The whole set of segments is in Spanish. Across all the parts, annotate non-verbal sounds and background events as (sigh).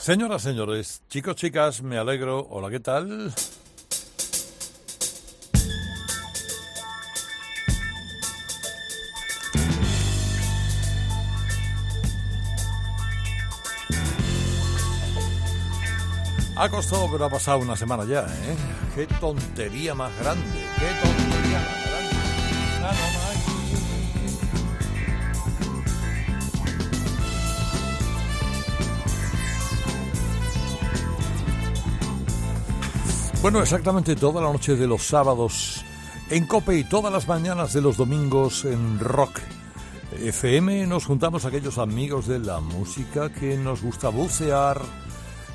Señoras, señores, chicos, chicas, me alegro. Hola, ¿qué tal? Ha costado, pero ha pasado una semana ya, ¿eh? Qué tontería más grande, qué tontería Bueno, exactamente toda la noche de los sábados en Cope y todas las mañanas de los domingos en Rock FM nos juntamos aquellos amigos de la música que nos gusta bucear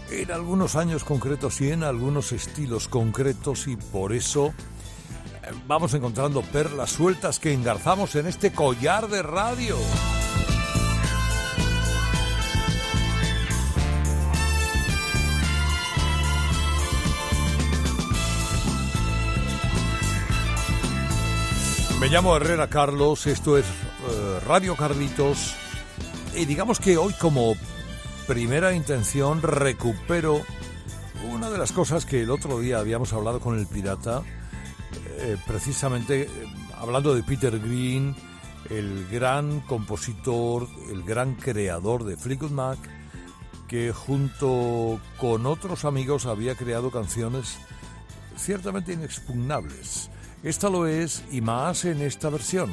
en algunos años concretos y en algunos estilos concretos y por eso eh, vamos encontrando perlas sueltas que engarzamos en este collar de radio. Me llamo Herrera Carlos, esto es eh, Radio Carlitos y digamos que hoy como primera intención recupero una de las cosas que el otro día habíamos hablado con el pirata, eh, precisamente eh, hablando de Peter Green, el gran compositor, el gran creador de Fleetwood Mac, que junto con otros amigos había creado canciones ciertamente inexpugnables. Esta lo es y más en esta versión.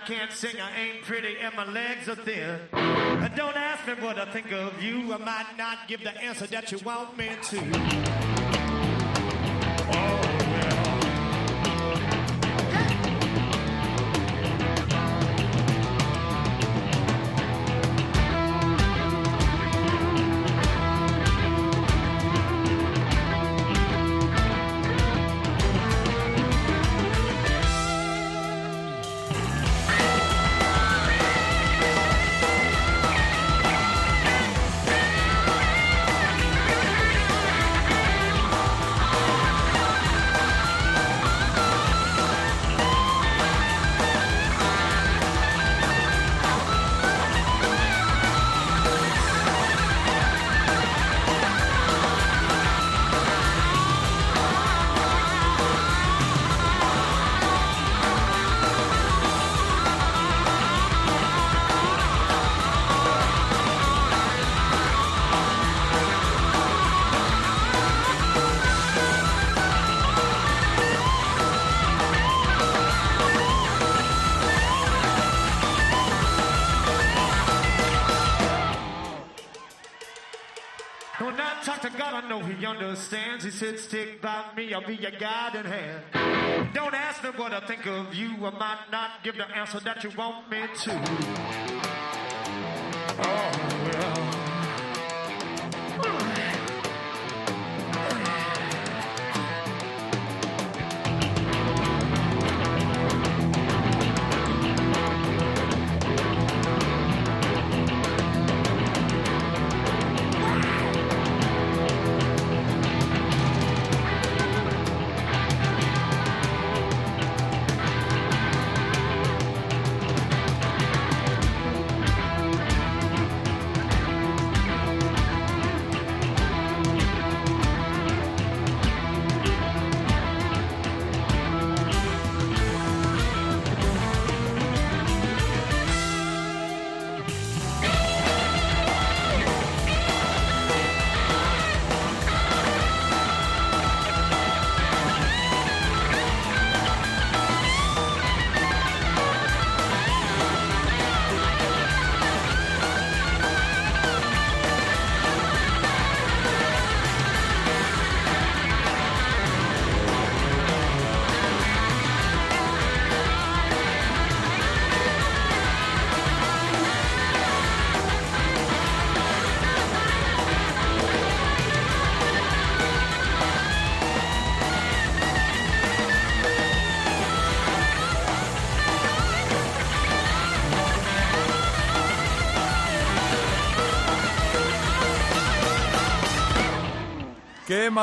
I can't sing, I ain't pretty, and my legs are thin. Uh, Don't ask me what I think of you. I might not give the answer that you want me to. Oh, understands. He said, Stick by me, I'll be your guiding hand. Don't ask me what I think of you. I might not give the answer that you want me to. Oh, well.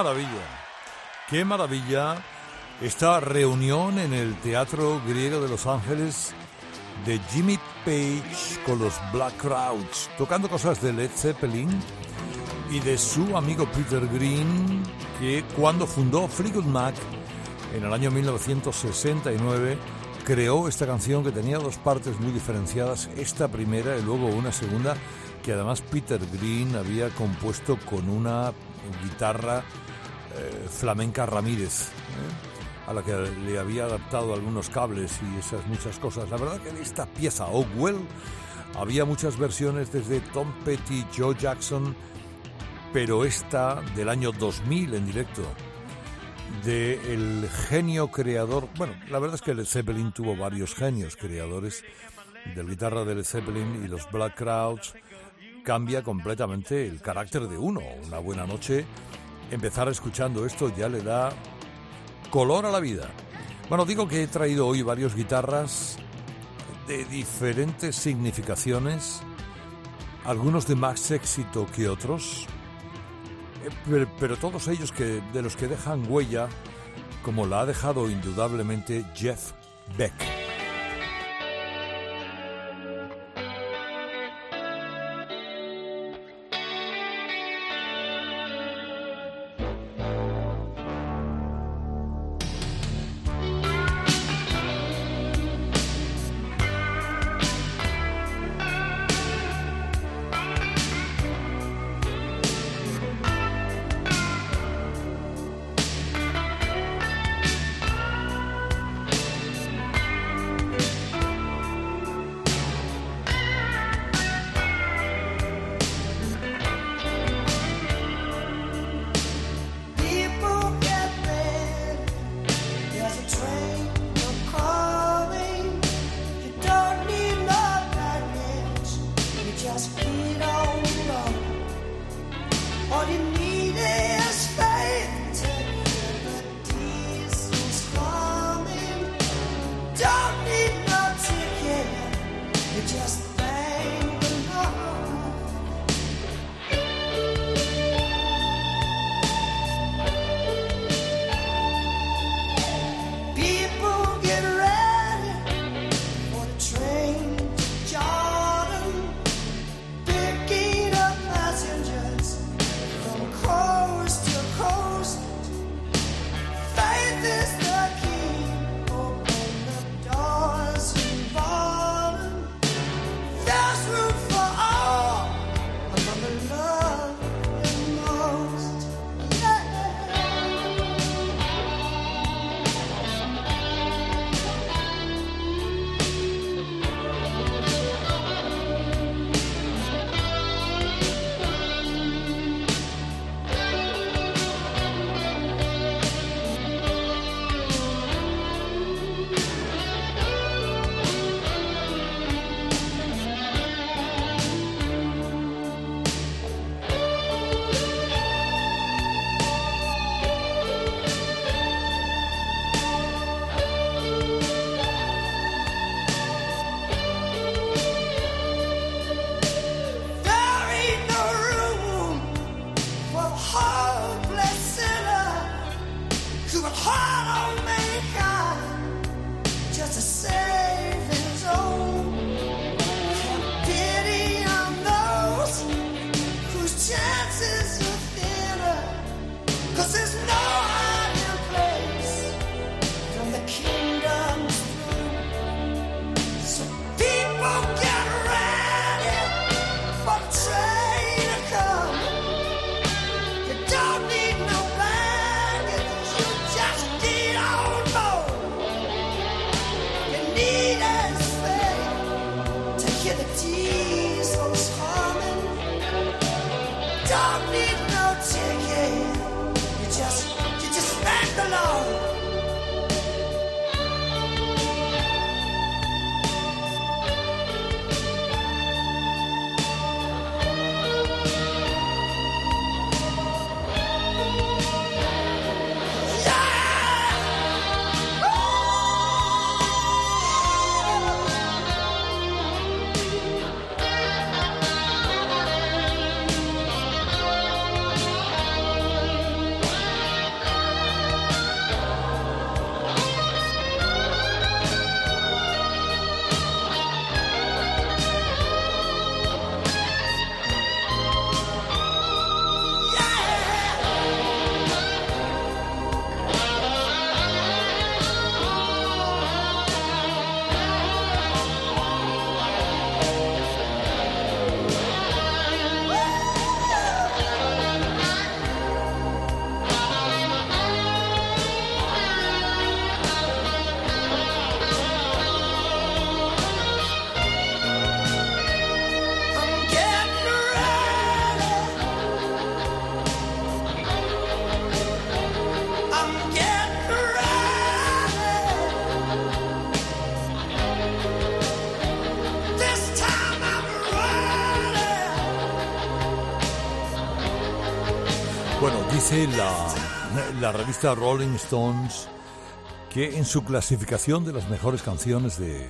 Maravilla, qué maravilla esta reunión en el Teatro Griego de Los Ángeles de Jimmy Page con los Black Crowds, tocando cosas de Led Zeppelin y de su amigo Peter Green, que cuando fundó Fleetwood Mac en el año 1969 creó esta canción que tenía dos partes muy diferenciadas, esta primera y luego una segunda que además Peter Green había compuesto con una guitarra eh, flamenca Ramírez, ¿eh? a la que le había adaptado algunos cables y esas muchas cosas. La verdad que esta pieza, Oh Well, había muchas versiones desde Tom Petty, Joe Jackson, pero esta del año 2000 en directo, del genio creador, bueno, la verdad es que Led Zeppelin tuvo varios genios creadores del guitarra de Led Zeppelin y los Black Crowds, cambia completamente el carácter de uno. Una buena noche, empezar escuchando esto ya le da color a la vida. Bueno, digo que he traído hoy varios guitarras de diferentes significaciones, algunos de más éxito que otros, eh, pero, pero todos ellos que, de los que dejan huella, como la ha dejado indudablemente Jeff Beck. La revista Rolling Stones que en su clasificación de las mejores canciones de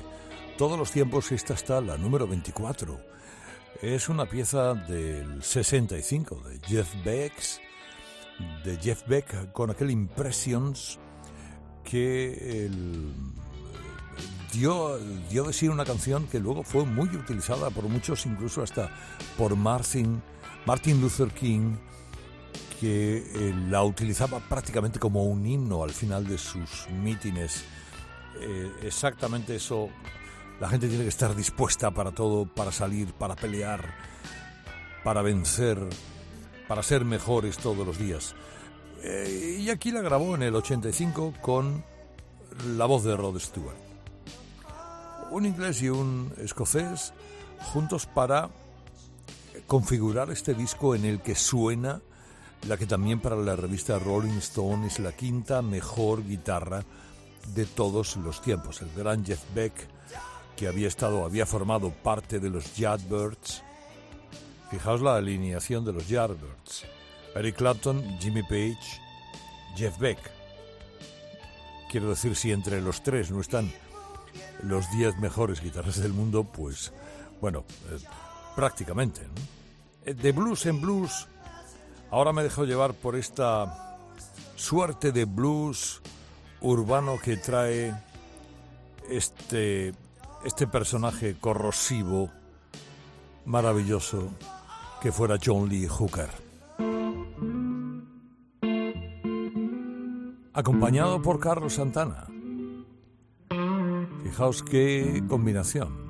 todos los tiempos esta está la número 24. Es una pieza del 65 de Jeff Beck, de Jeff Beck con aquel Impressions que dio, dio de sí una canción que luego fue muy utilizada por muchos, incluso hasta por Martin, Martin Luther King, que eh, la utilizaba prácticamente como un himno al final de sus mítines. Eh, exactamente eso. La gente tiene que estar dispuesta para todo, para salir, para pelear, para vencer, para ser mejores todos los días. Eh, y aquí la grabó en el 85 con la voz de Rod Stewart. Un inglés y un escocés juntos para configurar este disco en el que suena la que también para la revista Rolling Stone es la quinta mejor guitarra de todos los tiempos. El gran Jeff Beck, que había estado, había formado parte de los Yardbirds. Fijaos la alineación de los Yardbirds. Eric Clapton, Jimmy Page, Jeff Beck. Quiero decir, si entre los tres no están los diez mejores guitarras del mundo, pues, bueno, eh, prácticamente. Eh, de blues en blues, Ahora me dejo llevar por esta suerte de blues urbano que trae este, este personaje corrosivo, maravilloso, que fuera John Lee Hooker. Acompañado por Carlos Santana. Fijaos qué combinación.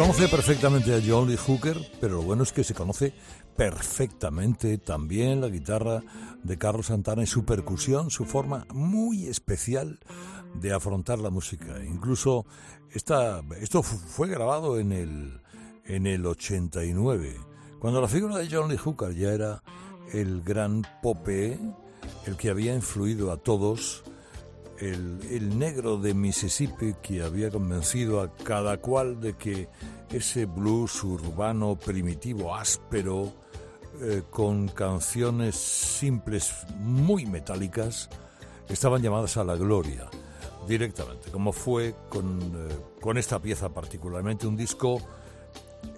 Conoce perfectamente a John Lee Hooker, pero lo bueno es que se conoce perfectamente también la guitarra de Carlos Santana y su percusión, su forma muy especial de afrontar la música. Incluso esta, esto fue grabado en el, en el 89, cuando la figura de John Lee Hooker ya era el gran pope, el que había influido a todos el, negro de Mississippi que había convencido a cada cual de que ese blues urbano primitivo, áspero, eh, con canciones simples muy metálicas, estaban llamadas a la gloria directamente, como fue con, eh, con esta pieza particularmente, un disco...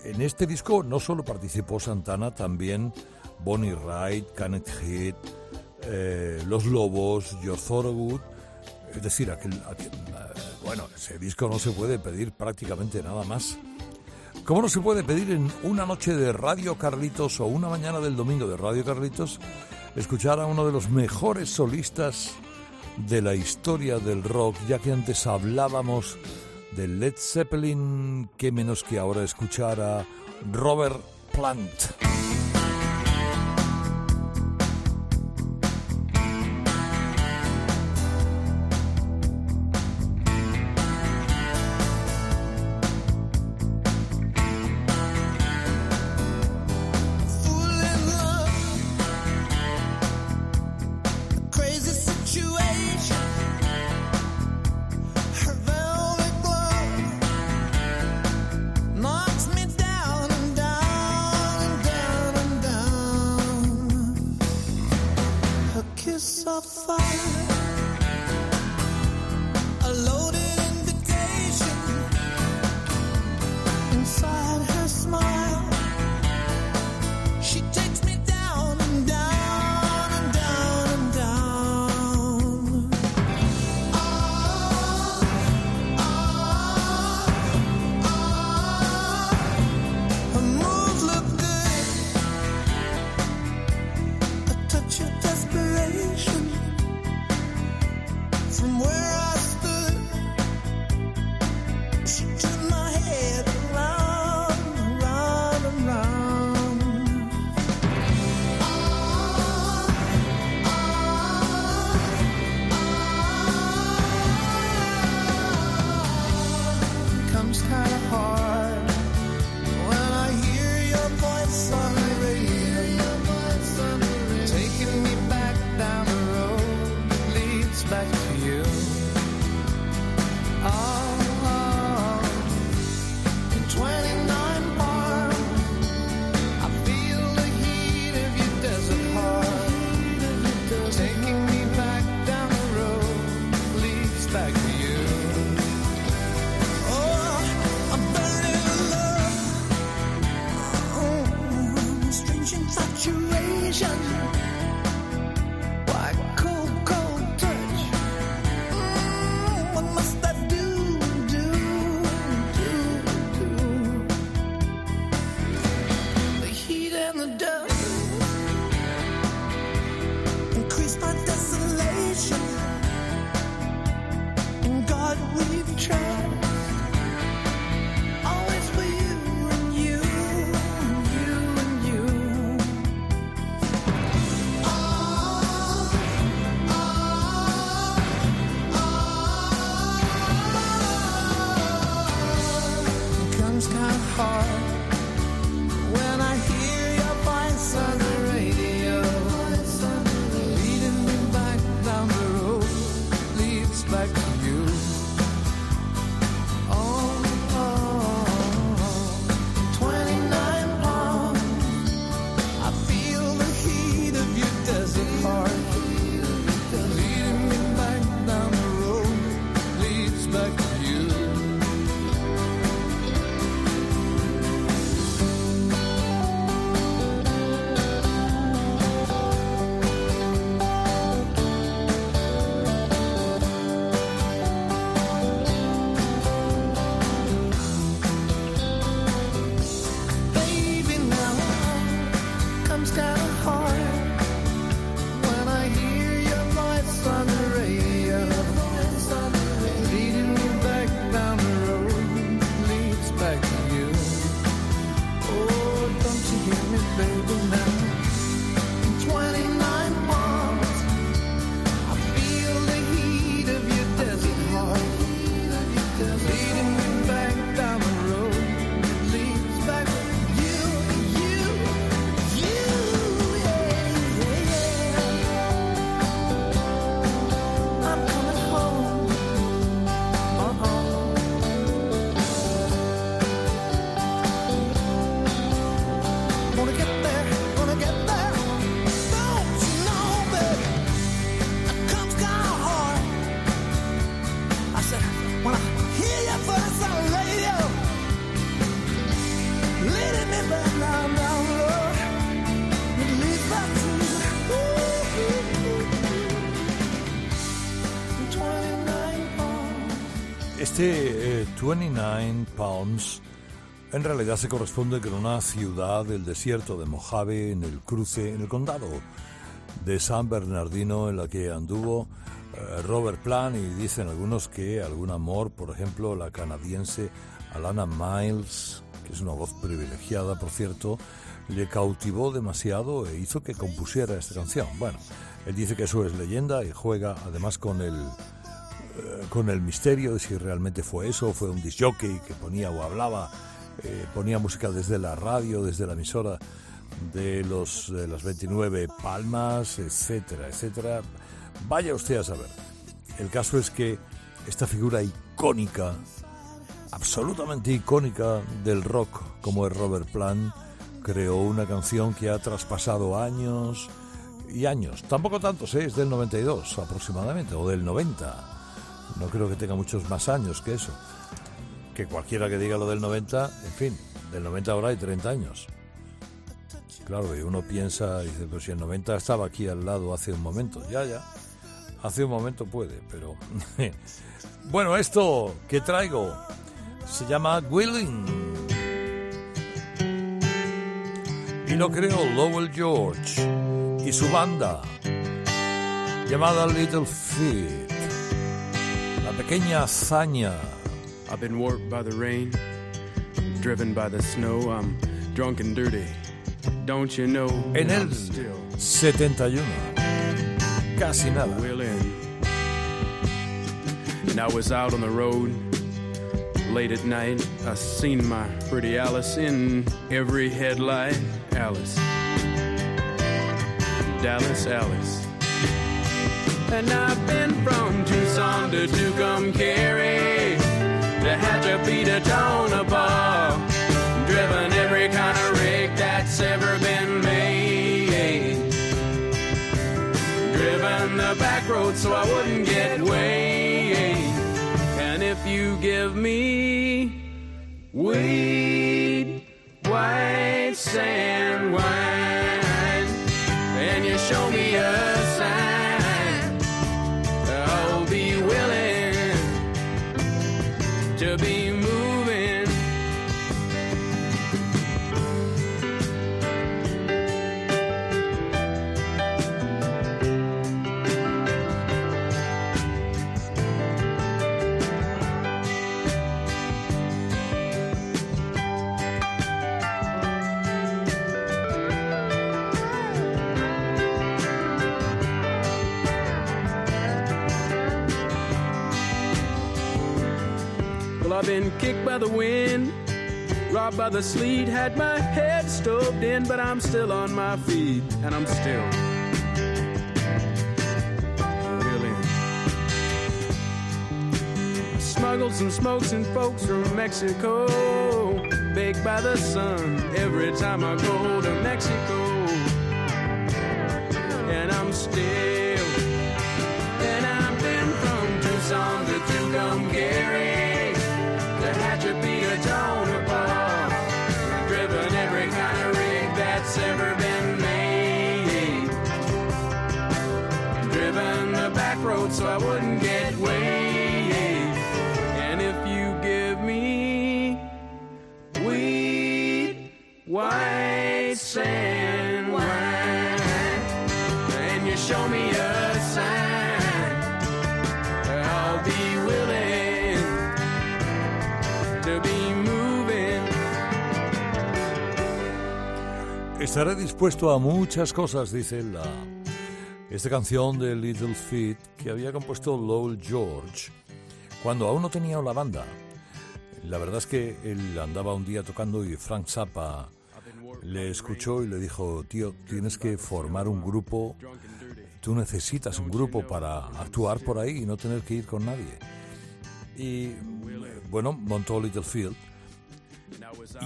En este disco no solo participó Santana, también Bonnie Wright, Kenneth Heath, eh, Los Lobos, George Thorogood, es decir, aquel, eh, bueno, ese disco no se puede pedir prácticamente nada más. ¿Cómo no se puede pedir en una noche de Radio Carlitos o una mañana del domingo de Radio Carlitos escuchar a uno de los mejores solistas de la historia del rock, ya que antes hablábamos de Led Zeppelin, qué menos que ahora escuchar a Robert Plant. 29 Pounds en realidad se corresponde con una ciudad del desierto de Mojave en el cruce, en el condado de San Bernardino, en la que anduvo eh, Robert Plant y dicen algunos que algún amor, por ejemplo, la canadiense Alana Miles, que es una voz privilegiada, por cierto, le cautivó demasiado e hizo que compusiera esta canción. Bueno, él dice que eso es leyenda y juega además con el con el misterio de si realmente fue eso, fue un disjockey que ponía o hablaba, eh, ponía música desde la radio, desde la emisora de los de las 29 palmas, etcétera, etcétera. Vaya usted a saber. El caso es que esta figura icónica, absolutamente icónica del rock, como es Robert Plant, creó una canción que ha traspasado años y años. Tampoco tantos, ¿eh? es del 92 aproximadamente, o del 90. No creo que tenga muchos más años que eso. Que cualquiera que diga lo del 90, en fin, del 90 ahora hay 30 años. Claro, y uno piensa, dice, pues si el 90 estaba aquí al lado hace un momento, ya, ya. Hace un momento puede, pero... (laughs) bueno, esto que traigo se llama Willing. Y lo creó Lowell George y su banda llamada Little Feet. La pequeña hazaña. I've been warped by the rain, driven by the snow. I'm drunk and dirty. Don't you know? En el I'm still 71. Casi nada. willing. And I was out on the road late at night. I seen my pretty Alice in every headlight. Alice. Dallas, Alice. And I've been from Tucson to Tucumcari to Hatchapee to Tonopah. Driven every kind of rig that's ever been made. Driven the back road so I wouldn't get weighed. And if you give me weed, white sand wine, I've been kicked by the wind, robbed by the sleet, had my head stoved in, but I'm still on my feet, and I'm still willing. Smuggled some smokes and folks from Mexico, baked by the sun every time I go to Mexico, and I'm still. And I've been from Tucson to Tucumcari Estaré dispuesto a muchas cosas, dice la esta canción de Little Feet que había compuesto Lowell George cuando aún no tenía la banda. La verdad es que él andaba un día tocando y Frank Zappa le escuchó y le dijo, tío, tienes que formar un grupo, tú necesitas un grupo para actuar por ahí y no tener que ir con nadie. Y bueno, montó Little Field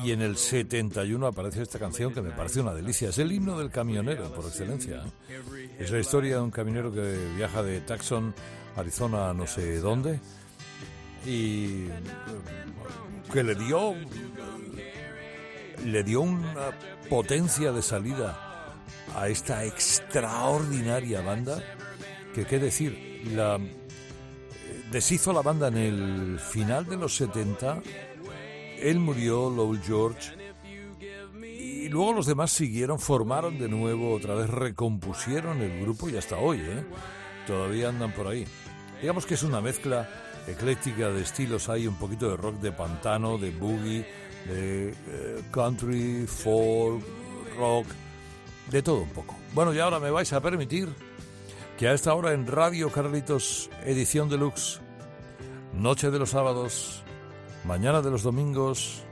Y en el 71 aparece esta canción que me parece una delicia. Es el himno del camionero por excelencia. ¿eh? Es la historia de un camionero que viaja de Tucson, Arizona, no sé dónde, y eh, que le dio le dio una potencia de salida a esta extraordinaria banda que qué decir la eh, deshizo la banda en el final de los 70 él murió Lowell George y luego los demás siguieron formaron de nuevo otra vez recompusieron el grupo y hasta hoy ¿eh? todavía andan por ahí digamos que es una mezcla ecléctica de estilos hay un poquito de rock de pantano de boogie de eh, country, folk, rock, de todo un poco. Bueno, y ahora me vais a permitir que a esta hora en Radio Carlitos, edición deluxe, noche de los sábados, mañana de los domingos,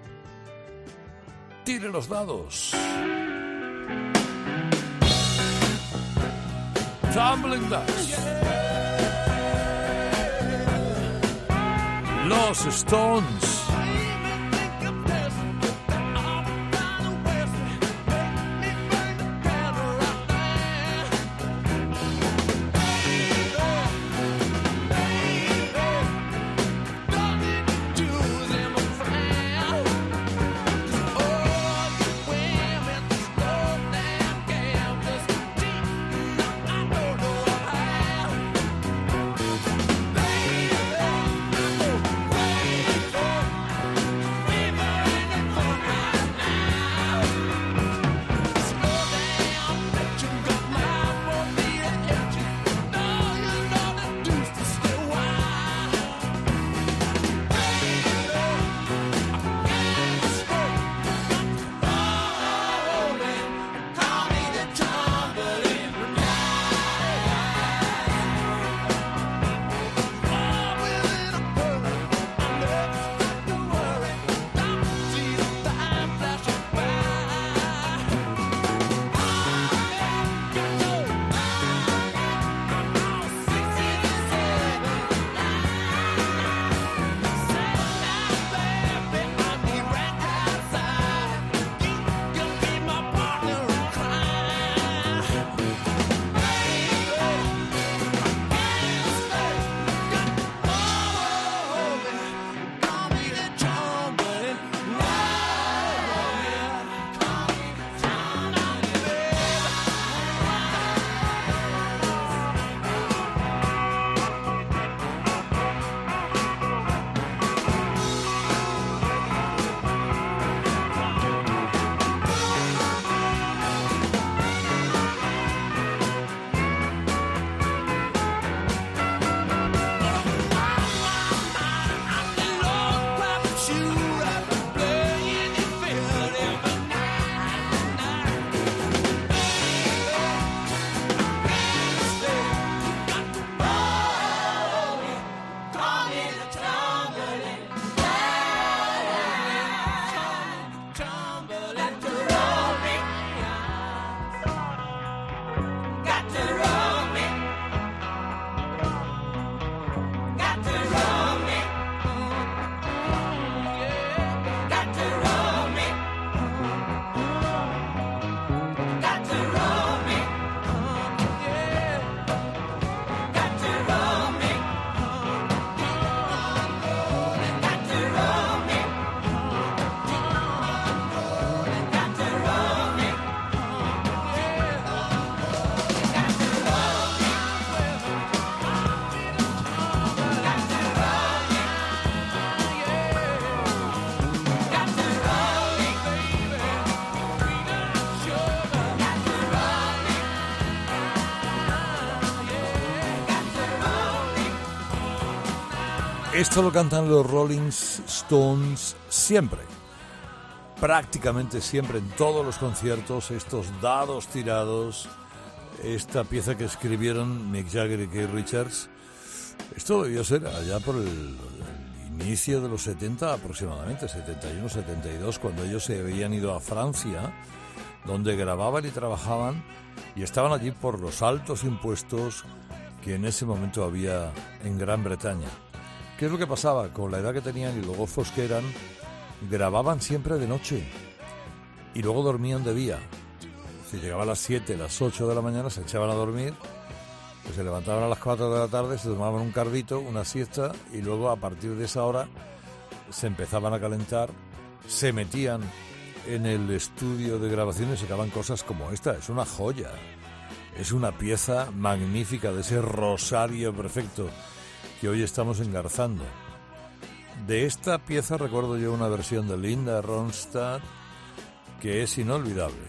tire los dados. Tumbling Dust. Los Stones. Esto lo cantan los Rolling Stones siempre. Prácticamente siempre en todos los conciertos, estos dados tirados, esta pieza que escribieron Mick Jagger y Keith Richards. Esto debió ser allá por el, el inicio de los 70 aproximadamente, 71, 72, cuando ellos se habían ido a Francia, donde grababan y trabajaban y estaban allí por los altos impuestos que en ese momento había en Gran Bretaña. ¿Qué es lo que pasaba? Con la edad que tenían y los gozos que eran, grababan siempre de noche y luego dormían de día. Si llegaba a las 7, las 8 de la mañana, se echaban a dormir, pues se levantaban a las 4 de la tarde, se tomaban un cardito, una siesta y luego a partir de esa hora se empezaban a calentar, se metían en el estudio de grabaciones y sacaban cosas como esta. Es una joya. Es una pieza magnífica de ese rosario perfecto que hoy estamos engarzando. De esta pieza recuerdo yo una versión de Linda Ronstadt que es inolvidable.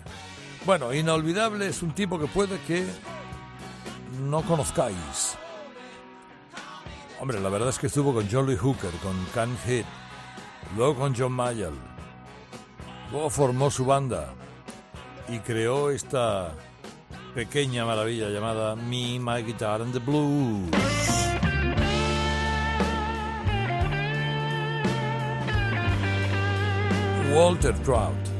Bueno, inolvidable es un tipo que puede que no conozcáis. Hombre, la verdad es que estuvo con Jolly Hooker, con Can Hit, luego con John Mayall, luego formó su banda y creó esta pequeña maravilla llamada Me, My Guitar and the Blues. Walter Trout.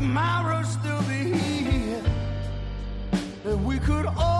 Tomorrow'll still be here. And we could all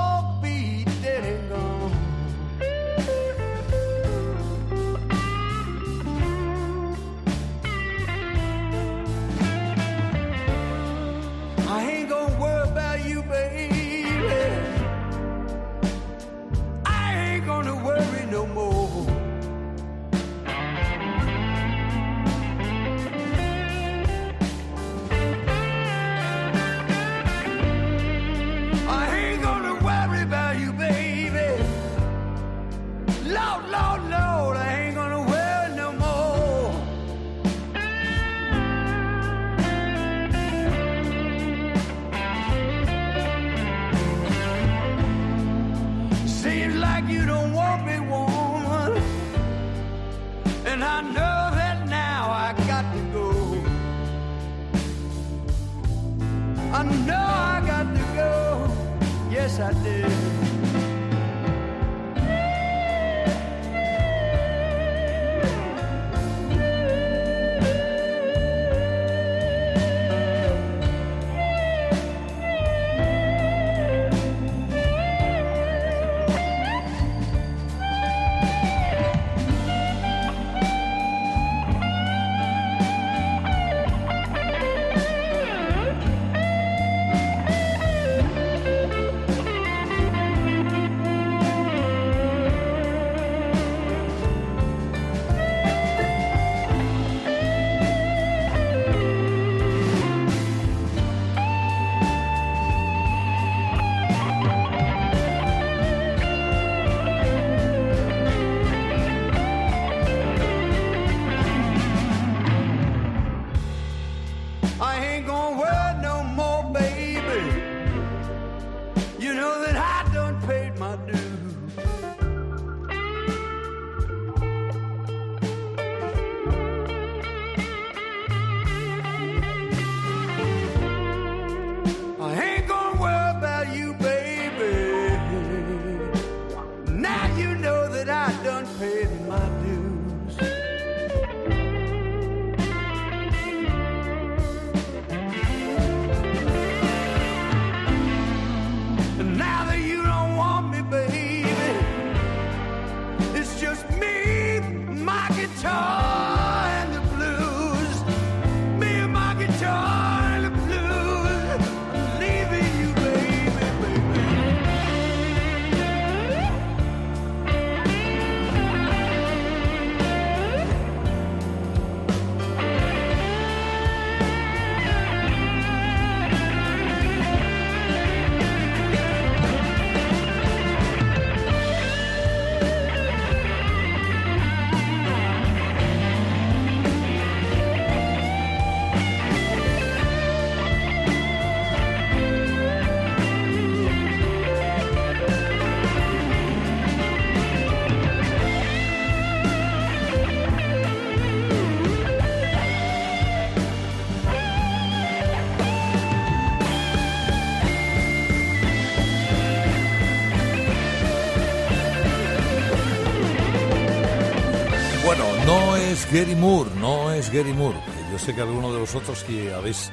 Gary Moore, no es Gary Moore. Yo sé que alguno de vosotros que habéis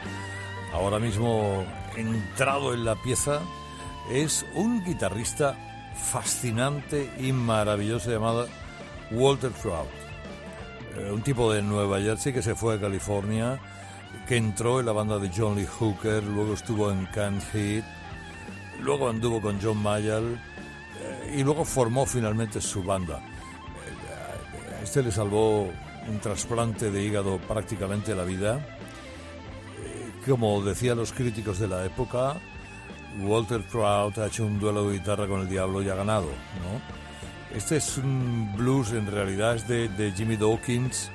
ahora mismo entrado en la pieza es un guitarrista fascinante y maravilloso llamado Walter Trout. Eh, un tipo de Nueva Jersey que se fue a California, que entró en la banda de John Lee Hooker, luego estuvo en Can Heat, luego anduvo con John Mayall eh, y luego formó finalmente su banda. Eh, este le salvó un trasplante de hígado prácticamente la vida. Eh, Como decían los críticos de la época, Walter Trout ha hecho un duelo de guitarra con el diablo y ha ganado. Este es un blues, en realidad es de, Jimmy Dawkins.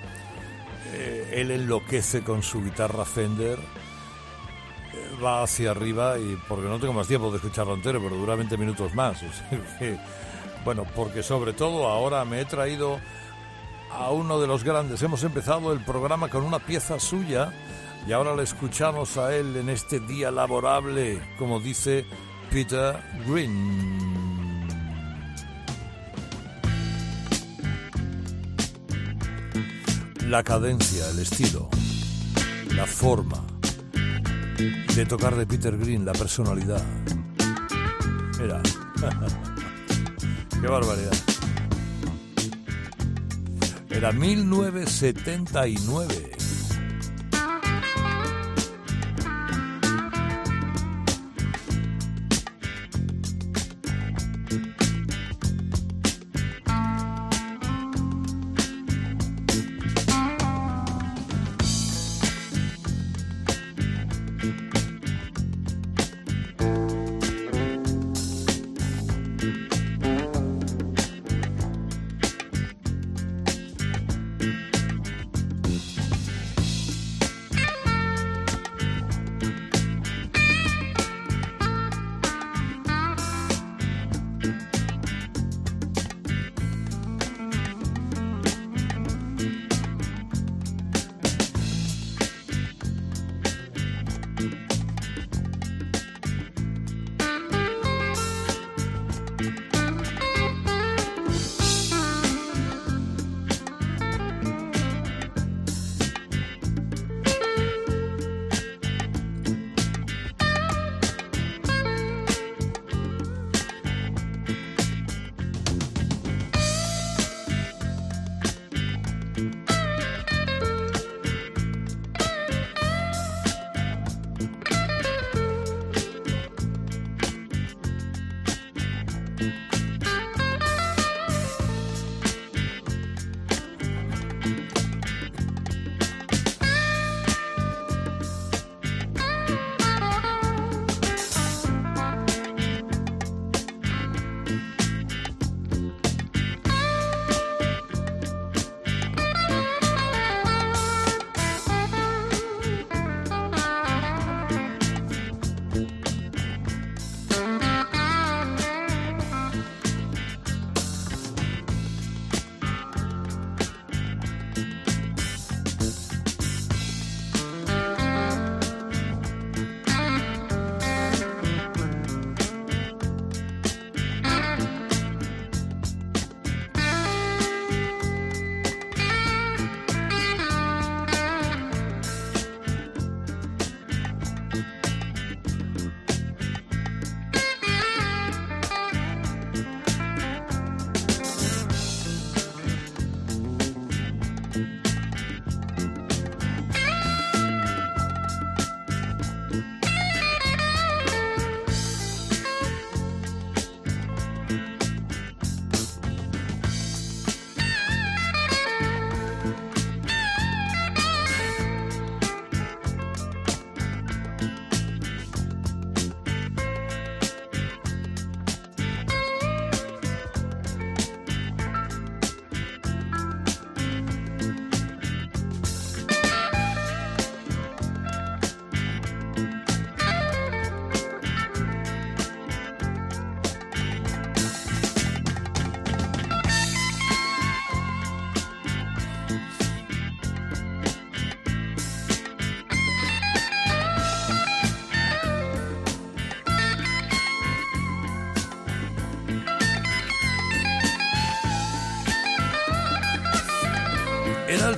Eh, él enloquece con su guitarra Fender, eh, va hacia arriba y porque no tengo más tiempo de escucharlo entero, pero dura 20 minutos más. (laughs) bueno, porque sobre todo ahora me he traído a uno de los grandes. Hemos empezado el programa con una pieza suya y ahora le escuchamos a él en este día laborable, como dice Peter Green. La cadencia, el estilo, la forma de tocar de Peter Green, la personalidad. Mira, (laughs) qué barbaridad. Era 1979.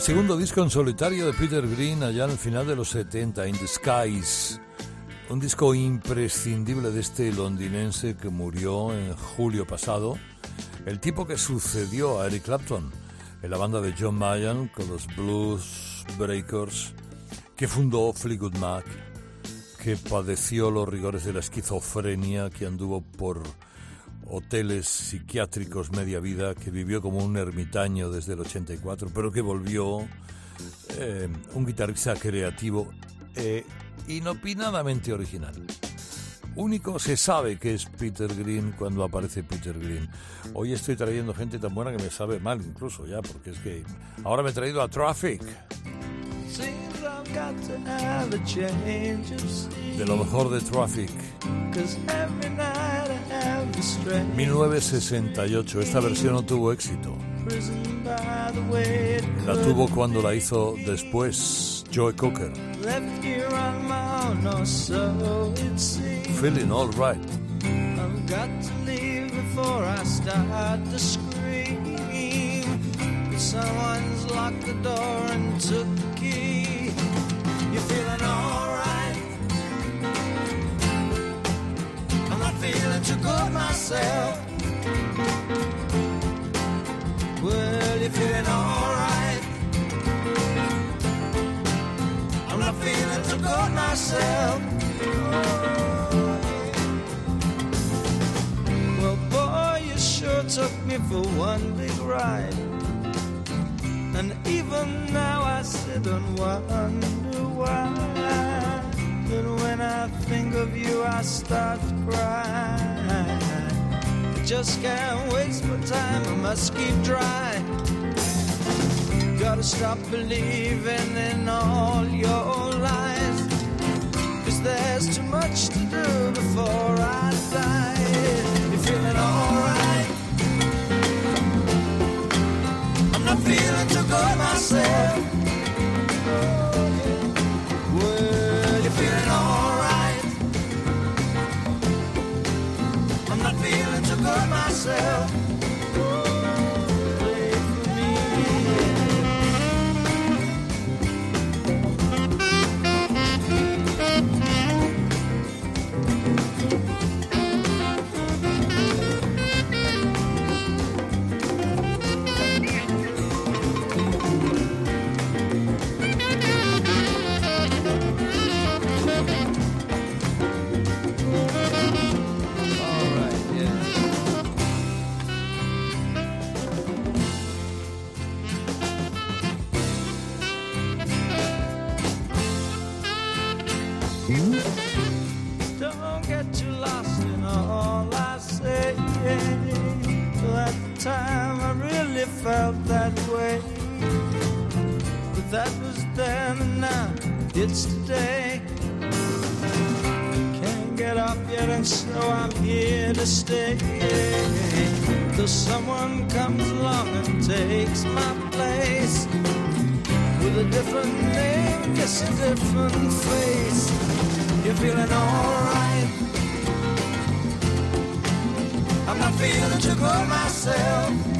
Segundo disco en solitario de Peter Green allá el final de los 70, In the Skies. Un disco imprescindible de este londinense que murió en julio pasado. El tipo que sucedió a Eric Clapton en la banda de John Mayan con los Blues Breakers, que fundó Fleetwood Mac, que padeció los rigores de la esquizofrenia, que anduvo por hoteles psiquiátricos media vida, que vivió como un ermitaño desde el 84, pero que volvió eh, un guitarrista creativo e inopinadamente original. Único se sabe que es Peter Green cuando aparece Peter Green. Hoy estoy trayendo gente tan buena que me sabe mal incluso ya, porque es que ahora me he traído a Traffic. Seems De lo mejor de Traffic. Cause every night I have the strength. 1968. Esta versión no tuvo éxito. La tuvo cuando la hizo después Joe Cocker. Left here on my own, or so it seems. Feeling all right. I've got to leave before I start to scream. Someone's locked the door and took And even now I sit and wonder why. But when I think of you, I start to cry. Just can't waste my time, I must keep dry. Gotta stop believing in all your lies. Cause there's too much to do before I die. You're feeling alright. I'm not feeling too good myself. Felt that way. But that was then, and now it's today. Can't get up yet, and so I'm here to stay. Till someone comes along and takes my place with a different name, yes, a different face. You're feeling alright. I'm not feeling too good myself.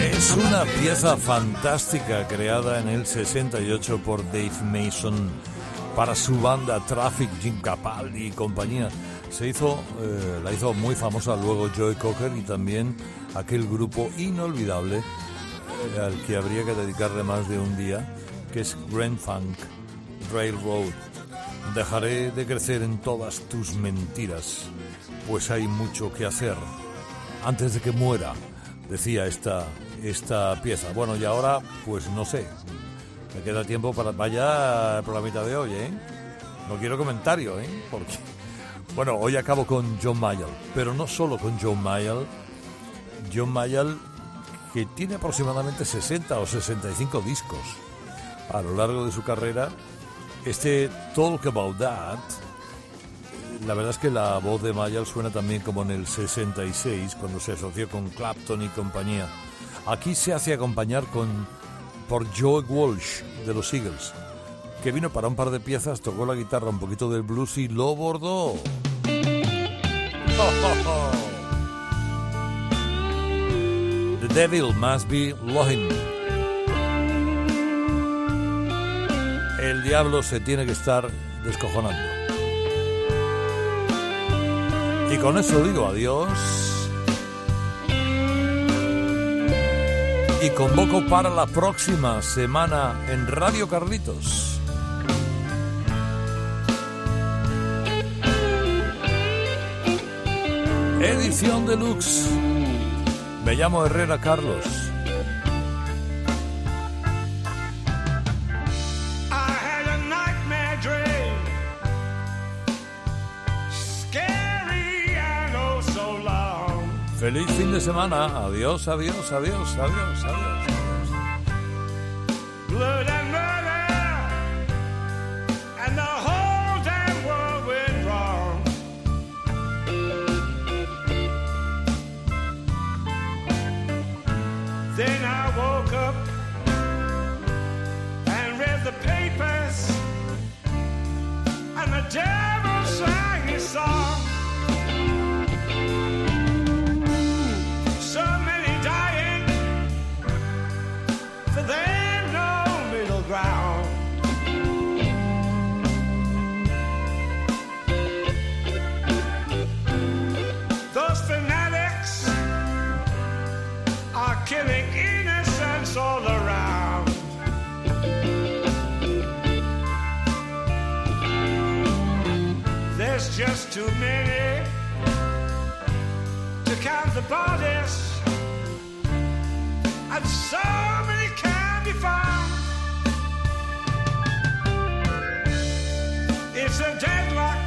Es una pieza fantástica creada en el 68 por Dave Mason para su banda Traffic, Jim Capaldi y compañía. Se hizo, eh, la hizo muy famosa luego Joey Cocker y también aquel grupo inolvidable eh, al que habría que dedicarle más de un día, que es Grand Funk Railroad. Dejaré de crecer en todas tus mentiras, pues hay mucho que hacer antes de que muera, decía esta, esta pieza. Bueno, y ahora, pues no sé, me queda tiempo para vaya por la mitad de hoy, ¿eh? No quiero comentario, ¿eh? Porque, bueno, hoy acabo con John Mayall, pero no solo con John Mayall, John Mayall que tiene aproximadamente 60 o 65 discos a lo largo de su carrera. Este Talk About That, la verdad es que la voz de Mayall suena también como en el 66, cuando se asoció con Clapton y compañía. Aquí se hace acompañar con, por Joe Walsh de los Eagles, que vino para un par de piezas, tocó la guitarra, un poquito del blues y lo bordó. The devil must be looking. El diablo se tiene que estar descojonando. Y con eso digo adiós. Y convoco para la próxima semana en Radio Carlitos. Edición deluxe. Me llamo Herrera Carlos. Semana. Adiós, adiós, adiós, adiós, adiós. just too many to count the bodies. And so many can be found. It's a deadlock,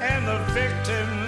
and the victims.